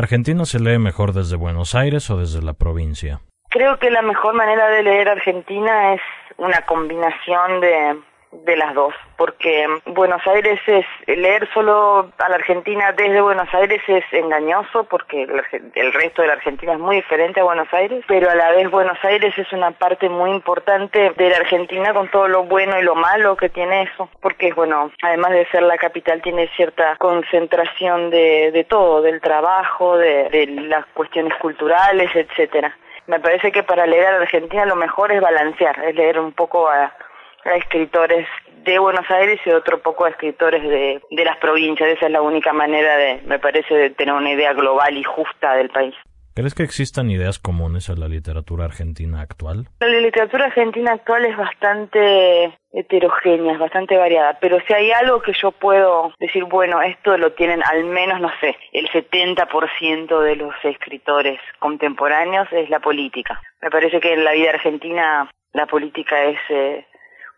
¿Argentina se lee mejor desde Buenos Aires o desde la provincia? Creo que la mejor manera de leer Argentina es una combinación de, de las dos, porque Buenos Aires es, leer solo a la Argentina desde Buenos Aires es engañoso, porque el, resto de la Argentina es muy diferente a Buenos Aires, pero a la vez Buenos Aires es una parte muy importante de la Argentina con todo lo bueno y lo malo que tiene eso, porque bueno, además de ser la capital tiene cierta concentración de, de todo, del trabajo, de, de las cuestiones culturales, etcétera. Me parece que para leer a la Argentina lo mejor es balancear, es leer un poco a a escritores de Buenos Aires y otro poco a escritores de, de las provincias. Esa es la única manera de, me parece, de tener una idea global y justa del país. ¿Crees que existan ideas comunes en la literatura argentina actual? La literatura argentina actual es bastante heterogénea, es bastante variada, pero si hay algo que yo puedo decir, bueno, esto lo tienen al menos, no sé, el 70% de los escritores contemporáneos es la política. Me parece que en la vida argentina la política es eh,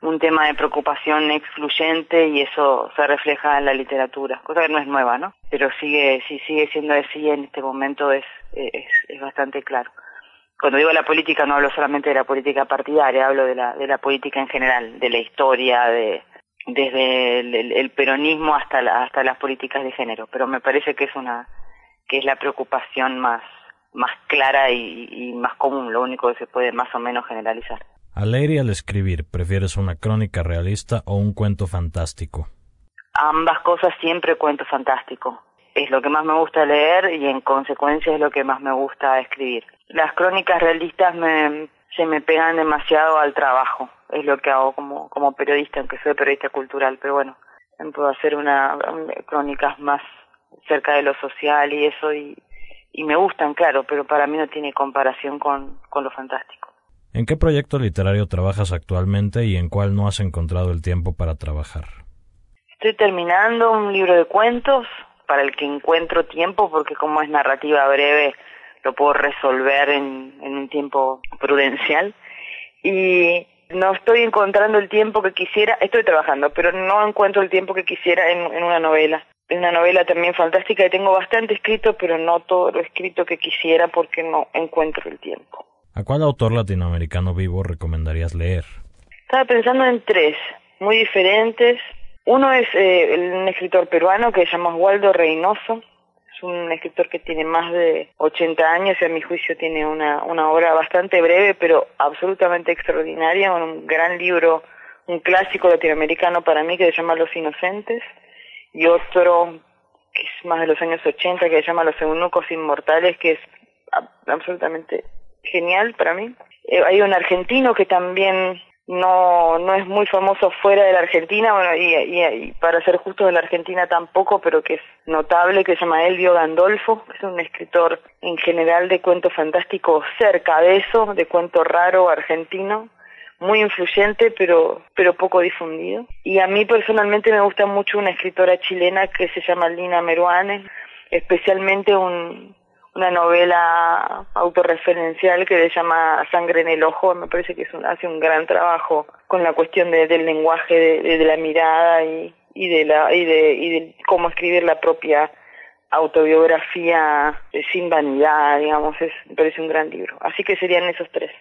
un tema de preocupación excluyente y eso se refleja en la literatura, cosa que no es nueva, ¿no? Pero sigue, si sigue siendo así en este momento es, es, bastante claro. Cuando digo la política no hablo solamente de la política partidaria, hablo de la, de la política en general, de la historia, de, desde el, peronismo hasta, hasta las políticas de género, pero me parece que es una, que es la preocupación más, más clara y más común, lo único que se puede más o menos generalizar. Al leer y al escribir, ¿prefieres una crónica realista o un cuento fantástico? Ambas cosas siempre cuento fantástico. Es lo que más me gusta leer y en consecuencia es lo que más me gusta escribir. Las crónicas realistas me, se me pegan demasiado al trabajo. Es lo que hago como, como periodista, aunque soy periodista cultural, pero bueno, puedo hacer una, crónicas más cerca de lo social y eso y, y me gustan, claro, pero para mí no tiene comparación con, con lo fantástico. ¿En qué proyecto literario trabajas actualmente y en cuál no has encontrado el tiempo para trabajar? Estoy terminando un libro de cuentos para el que encuentro tiempo porque como es narrativa breve lo puedo resolver en, un tiempo prudencial y no estoy encontrando el tiempo que quisiera, estoy trabajando, pero no encuentro el tiempo que quisiera en, en una novela. Es una novela también fantástica y tengo bastante escrito, pero no todo lo escrito que quisiera porque no encuentro el tiempo. ¿A cuál autor latinoamericano vivo recomendarías leer? Estaba pensando en tres, muy diferentes. Uno es eh, un escritor peruano que se llama Waldo Reynoso. Es un escritor que tiene más de 80 años y a mi juicio tiene una, una obra bastante breve pero absolutamente extraordinaria, un gran libro, un clásico latinoamericano para mí que se llama Los Inocentes y otro que es más de los años 80 que se llama Los Eunucos Inmortales que es absolutamente genial para mí. Eh, hay un argentino que también no, no es muy famoso fuera de la Argentina, bueno, y, y, para ser justo de la Argentina tampoco, pero que es notable, que se llama Elvio Gandolfo, que es un escritor en general de cuento fantástico cerca de eso, de cuento raro argentino, muy influyente pero pero poco difundido. Y a mí personalmente me gusta mucho una escritora chilena que se llama Lina Meruane, especialmente un, una novela autorreferencial que se llama Sangre en el Ojo, me parece que es hace un gran trabajo con la cuestión del lenguaje, de, la mirada y, y, de la, y, de, y de cómo escribir la propia autobiografía sin vanidad, digamos, es, me parece un gran libro. Así que serían esos tres.